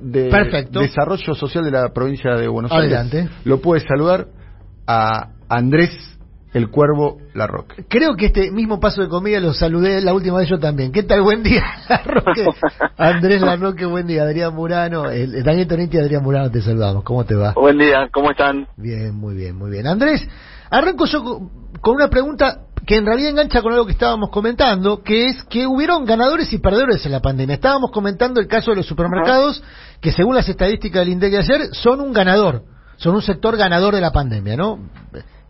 de Perfecto. Desarrollo Social de la provincia de Buenos Adelante. Aires. Lo puede saludar a Andrés el Cuervo Larroque. Creo que este mismo paso de comida lo saludé la última vez yo también. ¿Qué tal? Buen día, Larroque. Andrés Larroque, buen día. Adrián Murano, el, Daniel Toniti y Adrián Murano te saludamos. ¿Cómo te va? Buen día, ¿cómo están? Bien, muy bien, muy bien. Andrés, arranco yo con una pregunta que en realidad engancha con algo que estábamos comentando, que es que hubieron ganadores y perdedores en la pandemia. Estábamos comentando el caso de los supermercados, que según las estadísticas del INDEC de ayer, son un ganador, son un sector ganador de la pandemia, ¿no?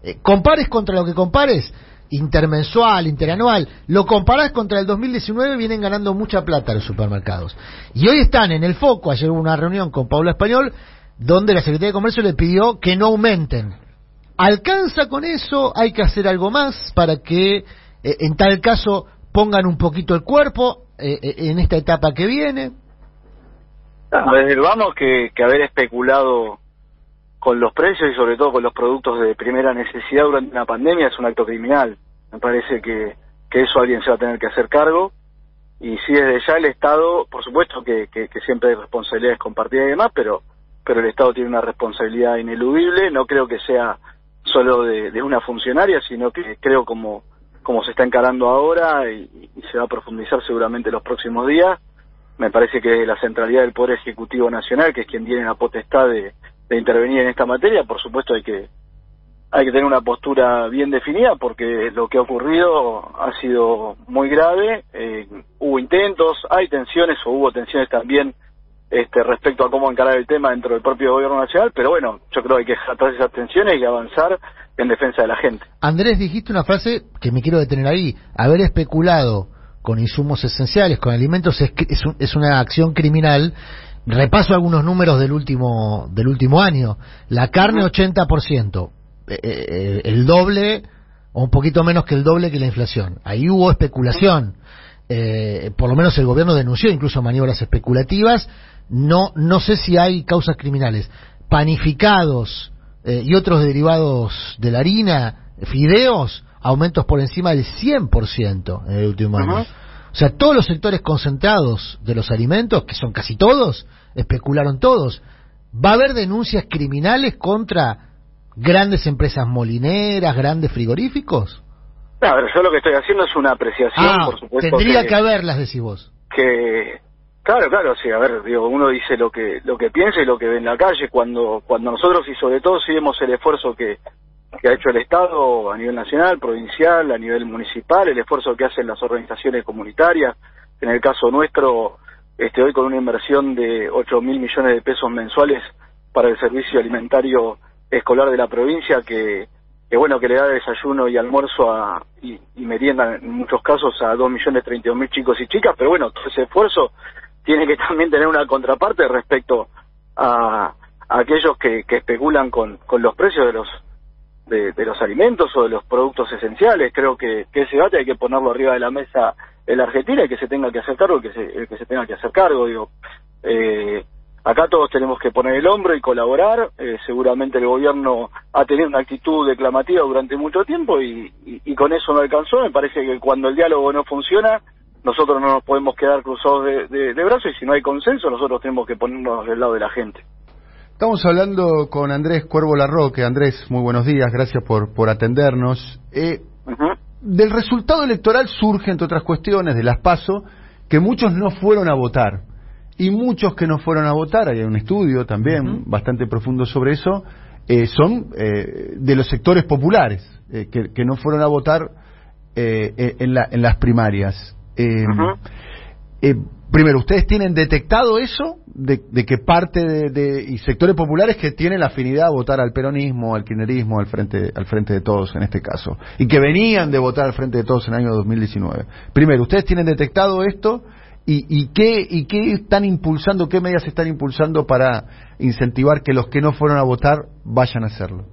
Eh, compares contra lo que compares, intermensual, interanual, lo comparás contra el 2019, vienen ganando mucha plata los supermercados. Y hoy están en el foco, ayer hubo una reunión con Paula Español, donde la Secretaría de Comercio le pidió que no aumenten ¿Alcanza con eso? ¿Hay que hacer algo más para que, eh, en tal caso, pongan un poquito el cuerpo eh, eh, en esta etapa que viene? Ah, Desde vamos que, haber especulado con los precios y sobre todo con los productos de primera necesidad durante una pandemia es un acto criminal. Me parece que, eso alguien se va a tener que hacer cargo. Y sí, desde ya el Estado, por supuesto que, que, que siempre hay responsabilidades compartidas y demás, pero, pero el Estado tiene una responsabilidad ineludible. No creo que sea solo de, una funcionaria, sino que creo como, como se está encarando ahora y, se va a profundizar seguramente los próximos días. Me parece que la centralidad del Poder Ejecutivo Nacional, que es quien tiene la potestad de, de intervenir en esta materia, por supuesto hay que hay que tener una postura bien definida porque lo que ha ocurrido ha sido muy grave. Eh, hubo intentos, hay tensiones o hubo tensiones también este, respecto a cómo encarar el tema dentro del propio gobierno nacional, pero bueno, yo creo que hay que dejar atrás esas tensiones y avanzar en defensa de la gente. Andrés, dijiste una frase que me quiero detener ahí. Haber especulado con insumos esenciales, con alimentos, es, es, un- es una acción criminal. Repaso algunos números del último, del último año. La carne, 80%. Eh, eh, el doble o un poquito menos que el doble que la inflación. Ahí hubo especulación. Eh, por lo menos el gobierno denunció incluso maniobras especulativas. No, no sé si hay causas criminales. Panificados eh, y otros derivados de la harina, fideos, aumentos por encima del 100% en el último año. O sea, todos los sectores concentrados de los alimentos, que son casi todos, especularon todos. ¿Va a haber denuncias criminales contra grandes empresas molineras, grandes frigoríficos? No, a ver, yo lo que estoy haciendo es una apreciación, Ah, por supuesto. tendría que haberlas, decís vos. que claro claro sí a ver digo uno dice lo que lo que piensa y lo que ve en la calle. Cuando cuando nosotros y sobre todo si vemos el esfuerzo que que ha hecho el Estado a nivel nacional, provincial, a nivel municipal, el esfuerzo que hacen las organizaciones comunitarias, en el caso nuestro, este hoy con una inversión de 8 mil millones de pesos mensuales para el servicio alimentario escolar de la provincia que, que bueno, que le da desayuno y almuerzo a, y, merienda en muchos casos a 2 millones 32 mil chicos y chicas, pero bueno, todo ese esfuerzo tiene que también tener una contraparte respecto a, a aquellos que, que especulan con, con los precios de los de, los alimentos o de los productos esenciales. Creo que, que ese debate hay que ponerlo arriba de la mesa en la Argentina y que se tenga que hacer cargo, el que se, el que se tenga que hacer cargo. Digo, eh, acá todos tenemos que poner el hombro y colaborar. Eh, seguramente el gobierno ha tenido una actitud declamativa durante mucho tiempo y, y con eso no alcanzó. Me parece que cuando el diálogo no funciona, nosotros no nos podemos quedar cruzados de, de, de brazos y si no hay consenso, nosotros tenemos que ponernos del lado de la gente. Estamos hablando con Andrés Cuervo Larroque. Andrés, muy buenos días, gracias por, por atendernos. Eh, del resultado electoral surge, entre otras cuestiones, de las PASO, que muchos no fueron a votar. Y muchos que no fueron a votar, hay un estudio también bastante profundo sobre eso, eh, son eh, de los sectores populares, eh, que, que no fueron a votar eh, en, la- en las primarias. Eh, eh, primero, ¿ustedes tienen detectado eso? De, de que parte de, de- y sectores populares que tienen la afinidad a votar al peronismo, al kirchnerismo, al frente, al frente de todos en este caso, y que venían de votar al frente de todos en el año 2019. Primero, ¿ustedes tienen detectado esto? ¿Y, y qué, y qué están impulsando, qué medidas están impulsando para incentivar que los que no fueron a votar vayan a hacerlo?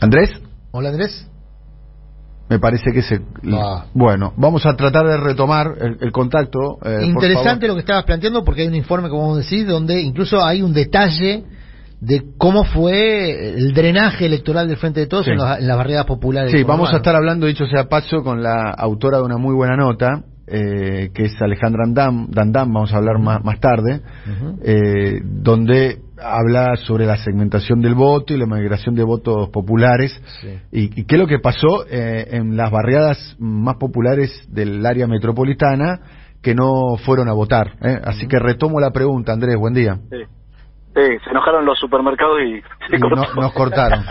Andrés, Hola Andrés. Me parece que se... Ah. Bueno, vamos a tratar de retomar el, el contacto. eh, Interesante lo que estabas planteando porque hay un informe, como vos decís, donde incluso hay un detalle de cómo fue el drenaje electoral del Frente de Todos Sí. en, los- en las barriadas populares. Sí, vamos a estar hablando, dicho sea paso, con la autora de una muy buena nota. eh, que es Alejandra Andam, Dandam, vamos a hablar más, más tarde, eh, donde habla sobre la segmentación del voto y la migración de votos populares y, y, qué es lo que pasó eh, en las barriadas más populares del área metropolitana que no fueron a votar. ¿eh? Así que retomo la pregunta, Andrés, buen día. Sí, sí se enojaron los supermercados y, y no, nos cortaron.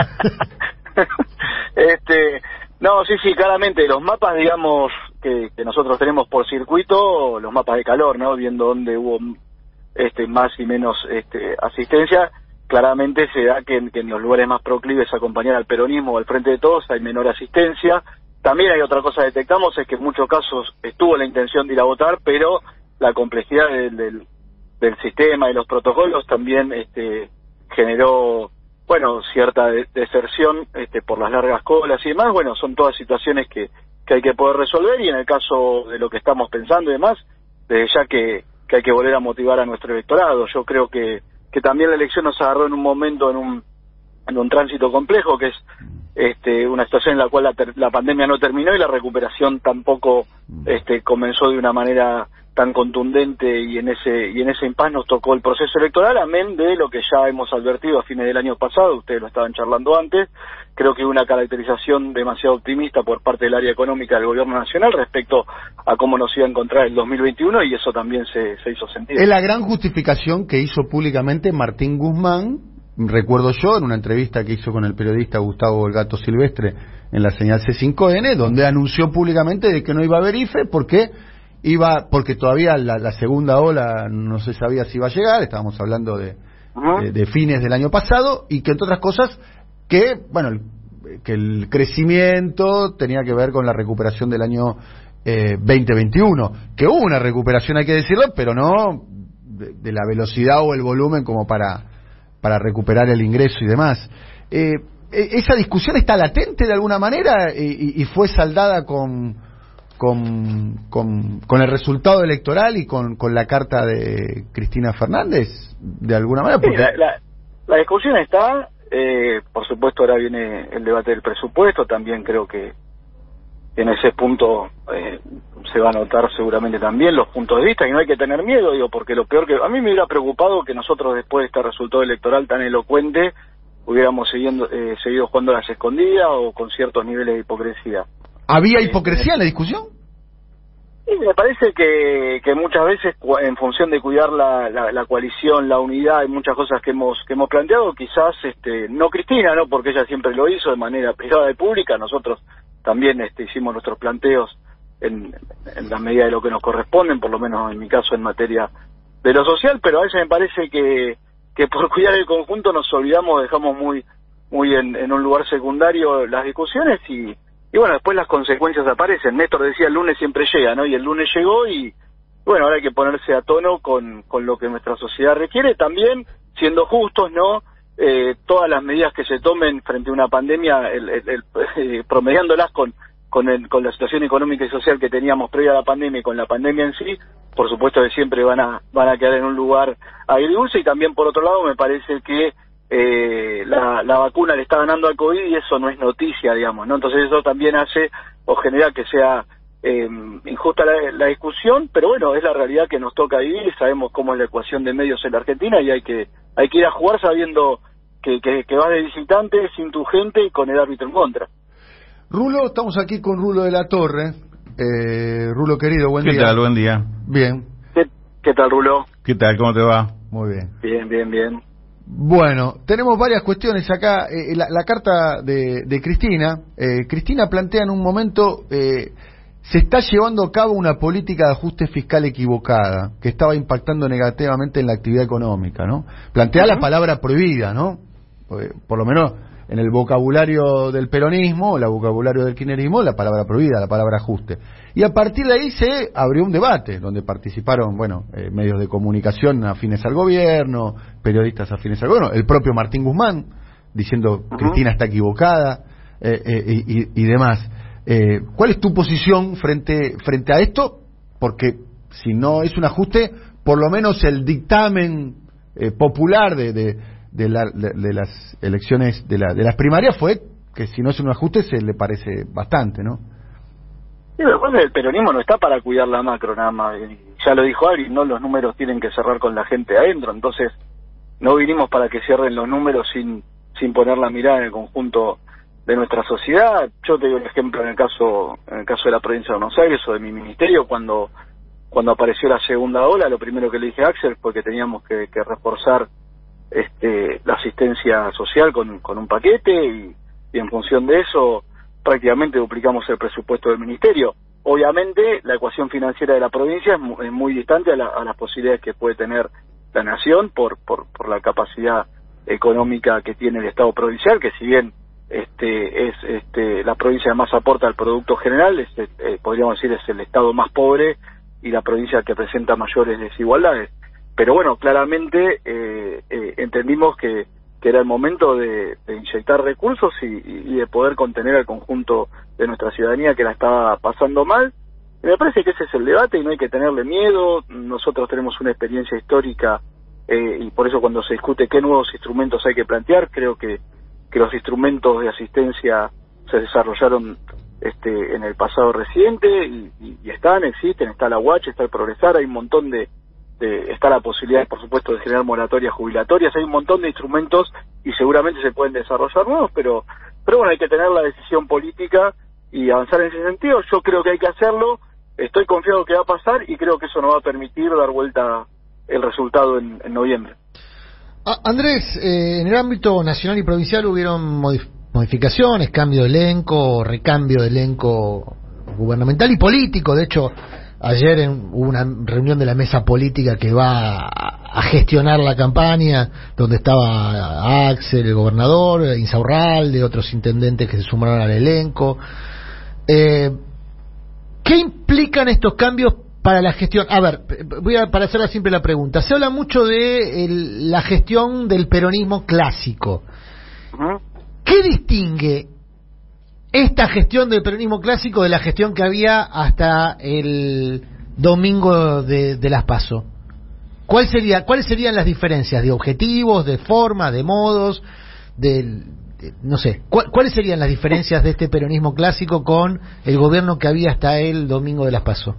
este, no, sí, sí, claramente los mapas, digamos, que, que, nosotros tenemos por circuito, los mapas de calor, ¿no? Viendo dónde hubo este más y menos este asistencia, claramente se da que, que en los lugares más proclives a acompañar al peronismo o al frente de todos hay menor asistencia. También hay otra cosa que detectamos, es que en muchos casos estuvo la intención de ir a votar, pero la complejidad del, del, del sistema y los protocolos también este, generó bueno, cierta deserción este, por las largas colas y demás, bueno, son todas situaciones que, que hay que poder resolver y en el caso de lo que estamos pensando y demás, desde ya que, que hay que volver a motivar a nuestro electorado. Yo creo que, que también la elección nos agarró en un momento, en un, en un tránsito complejo, que es este, una situación en la cual la, la pandemia no terminó y la recuperación tampoco este, comenzó de una manera tan contundente y en ese y en ese impas nos tocó el proceso electoral, amén de lo que ya hemos advertido a fines del año pasado, ustedes lo estaban charlando antes, creo que una caracterización demasiado optimista por parte del área económica del gobierno nacional respecto a cómo nos iba a encontrar el 2021 y eso también se, se hizo sentir. Es la gran justificación que hizo públicamente Martín Guzmán, recuerdo yo, en una entrevista que hizo con el periodista Gustavo El Gato Silvestre en la señal C5N, donde anunció públicamente de que no iba a haber IFE porque iba porque todavía la, la, segunda ola no se sabía si iba a llegar, estábamos hablando de, uh -huh. de, de, fines del año pasado, y que entre otras cosas, que, bueno, el, que el crecimiento tenía que ver con la recuperación del año eh, 2021, que hubo una recuperación, hay que decirlo, pero no de, de, la velocidad o el volumen como para, para recuperar el ingreso y demás. Eh, esa discusión está latente de alguna manera y, y fue saldada con con, con, con, el resultado electoral y con, con, la carta de Cristina Fernández, de alguna manera? Porque... Sí, la, la, la, discusión está, eh, por supuesto ahora viene el debate del presupuesto, también creo que en ese punto eh, se va a notar seguramente también los puntos de vista y no hay que tener miedo, digo, porque lo peor que a mí me hubiera preocupado que nosotros después de este resultado electoral tan elocuente hubiéramos siguiendo, eh, seguido jugando a las escondidas o con ciertos niveles de hipocresía. ¿Había hipocresía en la discusión? Sí, me parece que, muchas veces en función de cuidar la, la, la, coalición, la unidad, hay muchas cosas que hemos que hemos planteado, quizás este no Cristina, no porque ella siempre lo hizo de manera privada y pública, nosotros también este hicimos nuestros planteos en, en la medida de lo que nos corresponden, por lo menos en mi caso en materia de lo social, pero a veces me parece que por cuidar el conjunto nos olvidamos, dejamos muy muy en un lugar secundario las discusiones y y bueno, después las consecuencias aparecen. Néstor decía el lunes siempre llega, ¿no? Y el lunes llegó y bueno, ahora hay que ponerse a tono con, con lo que nuestra sociedad requiere, también siendo justos, ¿no? Eh, todas las medidas que se tomen frente a una pandemia, el, eh, promediándolas con, con, el, con la situación económica y social que teníamos previa a la pandemia y con la pandemia en sí, por supuesto que siempre van a, van a quedar en un lugar agridulce y también por otro lado me parece que eh, la, la, vacuna le está ganando al COVID y eso no es noticia, digamos, ¿no? Entonces eso también hace o genera que sea eh, injusta la, la, discusión, pero bueno, es la realidad que nos toca vivir, sabemos cómo es la ecuación de medios en la Argentina y hay que, hay que ir a jugar sabiendo que, que, que vas de visitante, sin tu gente y con el árbitro en contra. Rulo, estamos aquí con Rulo de la Torre. Eh, Rulo querido, buen ¿Qué día. ¿Qué tal? Buen día. Bien. ¿Qué, ¿Qué tal, Rulo? ¿Qué tal? ¿Cómo te va? Muy bien. Bien, bien, bien. Bueno, tenemos varias cuestiones acá. Eh, la, la, carta de, de Cristina. Eh, Cristina plantea en un momento, eh, se está llevando a cabo una política de ajuste fiscal equivocada, que estaba impactando negativamente en la actividad económica, ¿no? Plantea uh -huh. la palabra prohibida, ¿no? Por lo menos en el vocabulario del peronismo, el vocabulario del kirchnerismo, la palabra prohibida, la palabra ajuste. Y a partir de ahí se abrió un debate, donde participaron, bueno, eh, medios de comunicación afines al gobierno, periodistas afines al gobierno, el propio Martín Guzmán, diciendo uh -huh. Cristina está equivocada, eh, eh, y, y, demás. ¿Cuál es tu posición frente, frente a esto? Porque si no es un ajuste, por lo menos el dictamen popular de, de de, la, de, de, las elecciones de, la, de las primarias fue que si no es un ajuste se le parece bastante, ¿no? Sí, pero el peronismo no está para cuidar la macro nada más. Ya lo dijo Ari, no los números tienen que cerrar con la gente adentro, entonces no vinimos para que cierren los números sin sin poner la mirada en el conjunto de nuestra sociedad. Yo te doy un ejemplo en el caso en el caso de la provincia de Buenos Aires o de mi ministerio cuando cuando apareció la segunda ola, lo primero que le dije a Axel fue que teníamos que, reforzar este, la asistencia social con, un paquete y, en función de eso prácticamente duplicamos el presupuesto del ministerio. Obviamente la ecuación financiera de la provincia es muy, distante a, a, las posibilidades que puede tener la nación por, por, por la capacidad económica que tiene el Estado provincial, que si bien este, es este, la provincia que más aporta al Producto General, este, eh, podríamos decir es el Estado más pobre y la provincia que presenta mayores desigualdades. Pero bueno, claramente eh, eh, entendimos que, que, era el momento de, inyectar recursos y, y, de poder contener al conjunto de nuestra ciudadanía que la estaba pasando mal. Y me parece que ese es el debate y no hay que tenerle miedo. Nosotros tenemos una experiencia histórica eh, y por eso cuando se discute qué nuevos instrumentos hay que plantear, creo que, que los instrumentos de asistencia se desarrollaron este, en el pasado reciente y, están, existen, está la UACH, está el Progresar, hay un montón de, está la posibilidad, por supuesto, de generar moratorias jubilatorias, hay un montón de instrumentos y seguramente se pueden desarrollar nuevos, pero, pero bueno, hay que tener la decisión política y avanzar en ese sentido. Yo creo que hay que hacerlo, estoy confiado que va a pasar y creo que eso nos va a permitir dar vuelta el resultado en, noviembre. Andrés, eh, en el ámbito nacional y provincial hubieron modificaciones, cambio de elenco, recambio de elenco gubernamental y político. De hecho, ayer hubo una reunión de la mesa política que va a, gestionar la campaña, donde estaba Axel, el gobernador, Insaurralde, otros intendentes que se sumaron al elenco. Eh, ¿Qué implican estos cambios para la gestión? A ver, voy a para hacerla siempre la pregunta. Se habla mucho de la gestión del peronismo clásico. ¿Qué distingue esta gestión del peronismo clásico de la gestión que había hasta el domingo de, las PASO? ¿Cuál sería, ¿Cuáles serían las diferencias de objetivos, de forma, de modos, de, no sé, ¿cuáles serían las diferencias de este peronismo clásico con el gobierno que había hasta el domingo de las PASO?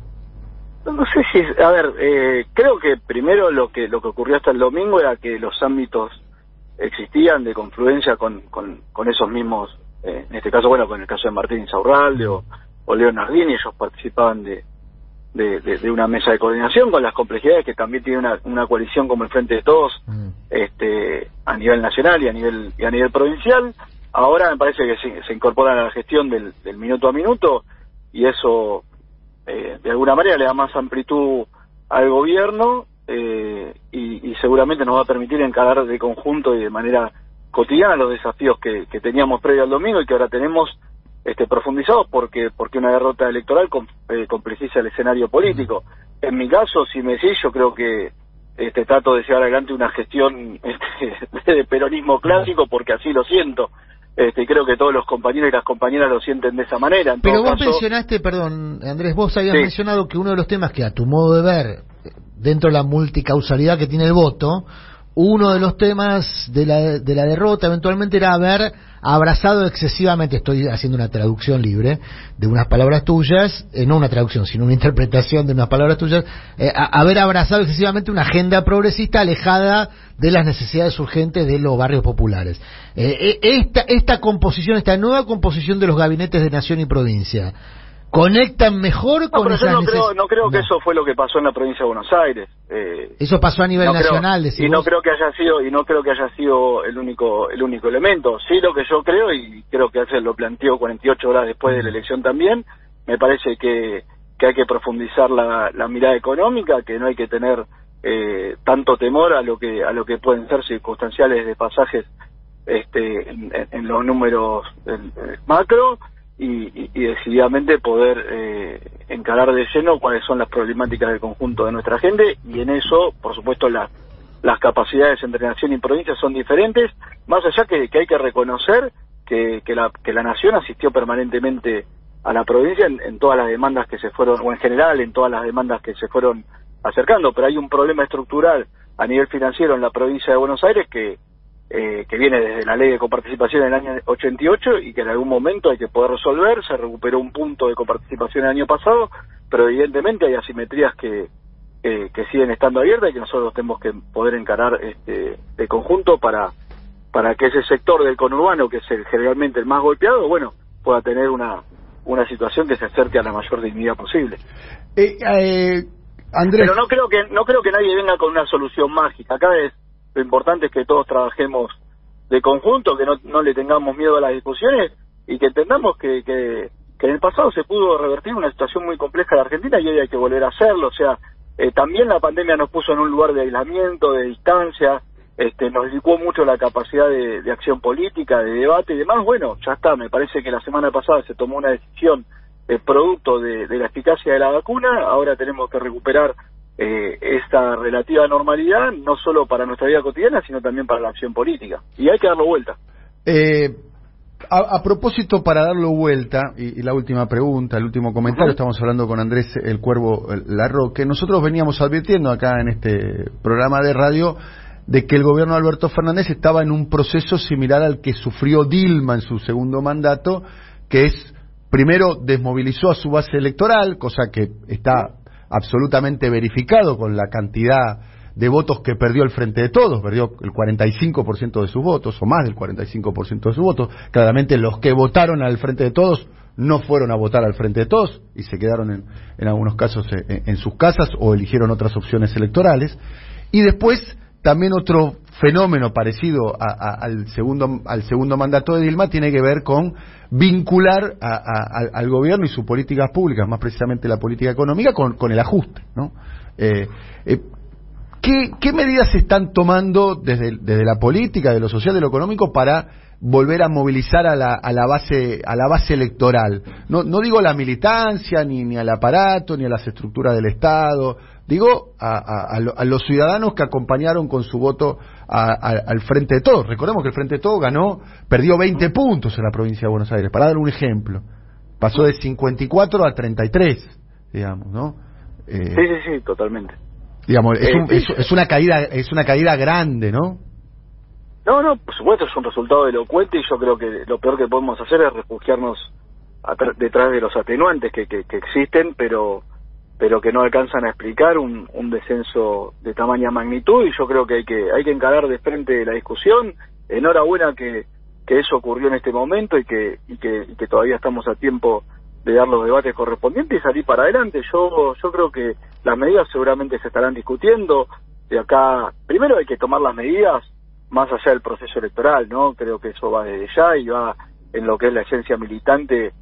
No sé si, a ver, eh, creo que primero lo que lo que ocurrió hasta el domingo era que los ámbitos existían de confluencia con, con, con esos mismos, eh, en este caso, bueno, con el caso de Martín Insaurralde o, o Leonardini, ellos participaban de, de, de, una mesa de coordinación con las complejidades que también tiene una, una coalición como el Frente de Todos mm. este, a nivel nacional y a nivel, y a nivel provincial. Ahora me parece que se, se incorporan a la gestión del, del minuto a minuto y eso eh, de alguna manera le da más amplitud al gobierno eh, y, seguramente nos va a permitir encarar de conjunto y de manera cotidiana los desafíos que, teníamos previo al domingo y que ahora tenemos este, profundizados porque porque una derrota electoral eh, complejiza el escenario político. En mi caso, si me decís, yo creo que este, trato de llevar adelante una gestión este, de peronismo clásico porque así lo siento. Este, creo que todos los compañeros y las compañeras lo sienten de esa manera. Pero vos mencionaste, perdón, Andrés, vos habías mencionado que uno de los temas que a tu modo de ver dentro de la multicausalidad que tiene el voto, uno de los temas de la, de la derrota eventualmente era haber abrazado excesivamente, estoy haciendo una traducción libre de unas palabras tuyas, eh, no una traducción, sino una interpretación de unas palabras tuyas, eh, haber abrazado excesivamente una agenda progresista alejada de las necesidades urgentes de los barrios populares. Eh, esta, esta composición, esta nueva composición de los gabinetes de nación y provincia, conectan mejor con no, no creo, no creo que eso fue lo que pasó en la provincia de Buenos Aires. Eh, eso pasó a nivel nacional, y no creo que haya sido y no creo que haya sido el único el único elemento. Sí, lo que yo creo y creo que hace lo planteó 48 horas después de la elección también. Me parece que que hay que profundizar la, la mirada económica, que no hay que tener eh, tanto temor a lo que a lo que pueden ser circunstanciales de pasajes este, en, los números macro y, decididamente poder eh, encarar de lleno cuáles son las problemáticas del conjunto de nuestra gente y en eso, por supuesto, las las capacidades entre nación y provincia son diferentes, más allá que, que hay que reconocer que, que, la, que la nación asistió permanentemente a la provincia en, todas las demandas que se fueron, o en general en todas las demandas que se fueron acercando, pero hay un problema estructural a nivel financiero en la provincia de Buenos Aires que, eh, que viene desde la ley de coparticipación del año 88 y que en algún momento hay que poder resolver. Se recuperó un punto de coparticipación el año pasado, pero evidentemente hay asimetrías que, que siguen estando abiertas y que nosotros tenemos que poder encarar este, de conjunto para, para que ese sector del conurbano, que es el, generalmente el más golpeado, bueno, pueda tener una, una situación que se acerque a la mayor dignidad posible. Eh, eh, Andrés. Pero no creo que no creo que nadie venga con una solución mágica. Acá es lo importante es que todos trabajemos de conjunto, que no, no le tengamos miedo a las discusiones y que entendamos que, que, en el pasado se pudo revertir una situación muy compleja de Argentina y hoy hay que volver a hacerlo. O sea, eh, también la pandemia nos puso en un lugar de aislamiento, de distancia, este, nos licuó mucho la capacidad de, acción política, de debate y demás. Bueno, ya está, me parece que la semana pasada se tomó una decisión eh, producto de, la eficacia de la vacuna, ahora tenemos que recuperar eh, esta relativa normalidad, no solo para nuestra vida cotidiana, sino también para la acción política. Y hay que darlo vuelta. Eh, a, propósito, para darlo vuelta, y, la última pregunta, el último comentario, estamos hablando con Andrés El Cuervo Larroque. Nosotros veníamos advirtiendo acá en este programa de radio de que el gobierno de Alberto Fernández estaba en un proceso similar al que sufrió Dilma en su segundo mandato, que es, primero, desmovilizó a su base electoral, cosa que está absolutamente verificado con la cantidad de votos que perdió el Frente de Todos, perdió el 45% de sus votos, o más del 45% de sus votos. Claramente los que votaron al Frente de Todos no fueron a votar al Frente de Todos y se quedaron en, en algunos casos en, en, sus casas o eligieron otras opciones electorales. Y después también otro fenómeno parecido al, segundo, al segundo mandato de Dilma tiene que ver con vincular al gobierno y sus políticas públicas, más precisamente la política económica, con, el ajuste. ¿no? Eh, eh, ¿qué, medidas se están tomando desde, desde la política, de lo social, de lo económico, para volver a movilizar a la, a la base a la base electoral no, no digo la militancia ni, ni al aparato ni a las estructuras del Estado Digo, a, los ciudadanos que acompañaron con su voto al Frente de Todos. Recordemos que el Frente de Todos ganó, perdió 20 puntos en la provincia de Buenos Aires, para dar un ejemplo. Pasó de 54 a 33, digamos, ¿no? Eh, sí, sí, sí, totalmente. Digamos, es, eh, es, una caída es una caída grande, ¿no? No, no, por supuesto es un resultado elocuente y yo creo que lo peor que podemos hacer es refugiarnos detrás de los atenuantes que, que existen, pero pero que no alcanzan a explicar un, un descenso de tamaña magnitud y yo creo que hay que hay que encarar de frente la discusión. Enhorabuena que, que eso ocurrió en este momento y que, y que y que todavía estamos a tiempo de dar los debates correspondientes y salir para adelante. Yo yo creo que las medidas seguramente se estarán discutiendo. De acá primero hay que tomar las medidas más allá del proceso electoral no creo que eso va desde ya y va en lo que es la esencia militante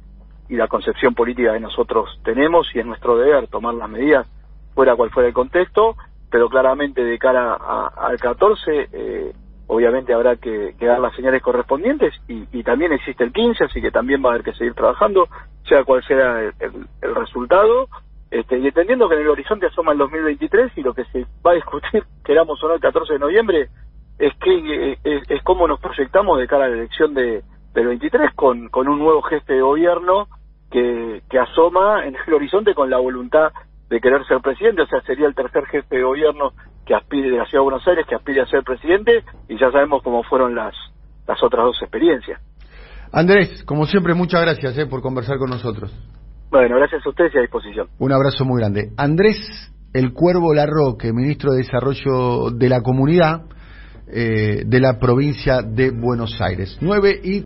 y la concepción política que nosotros tenemos y es nuestro deber tomar las medidas fuera cual fuera el contexto, pero claramente de cara al 14 eh, obviamente habrá que, dar las señales correspondientes y, también existe el 15, así que también va a haber que seguir trabajando, sea cual sea el, resultado, este, y entendiendo que en el horizonte asoma el 2023 y lo que se va a discutir, queramos o no, el 14 de noviembre, es que es, es cómo nos proyectamos de cara a la elección de, del 23 con, con un nuevo jefe de gobierno que, que asoma en el horizonte con la voluntad de querer ser presidente, o sea, sería el tercer jefe de gobierno que aspire de la Ciudad de Buenos Aires, que aspire a ser presidente, y ya sabemos cómo fueron las, las otras dos experiencias. Andrés, como siempre, muchas gracias eh, por conversar con nosotros. Bueno, gracias a ustedes y a disposición. Un abrazo muy grande. Andrés El Cuervo Larroque, ministro de Desarrollo de la Comunidad eh, de la provincia de Buenos Aires. 9 y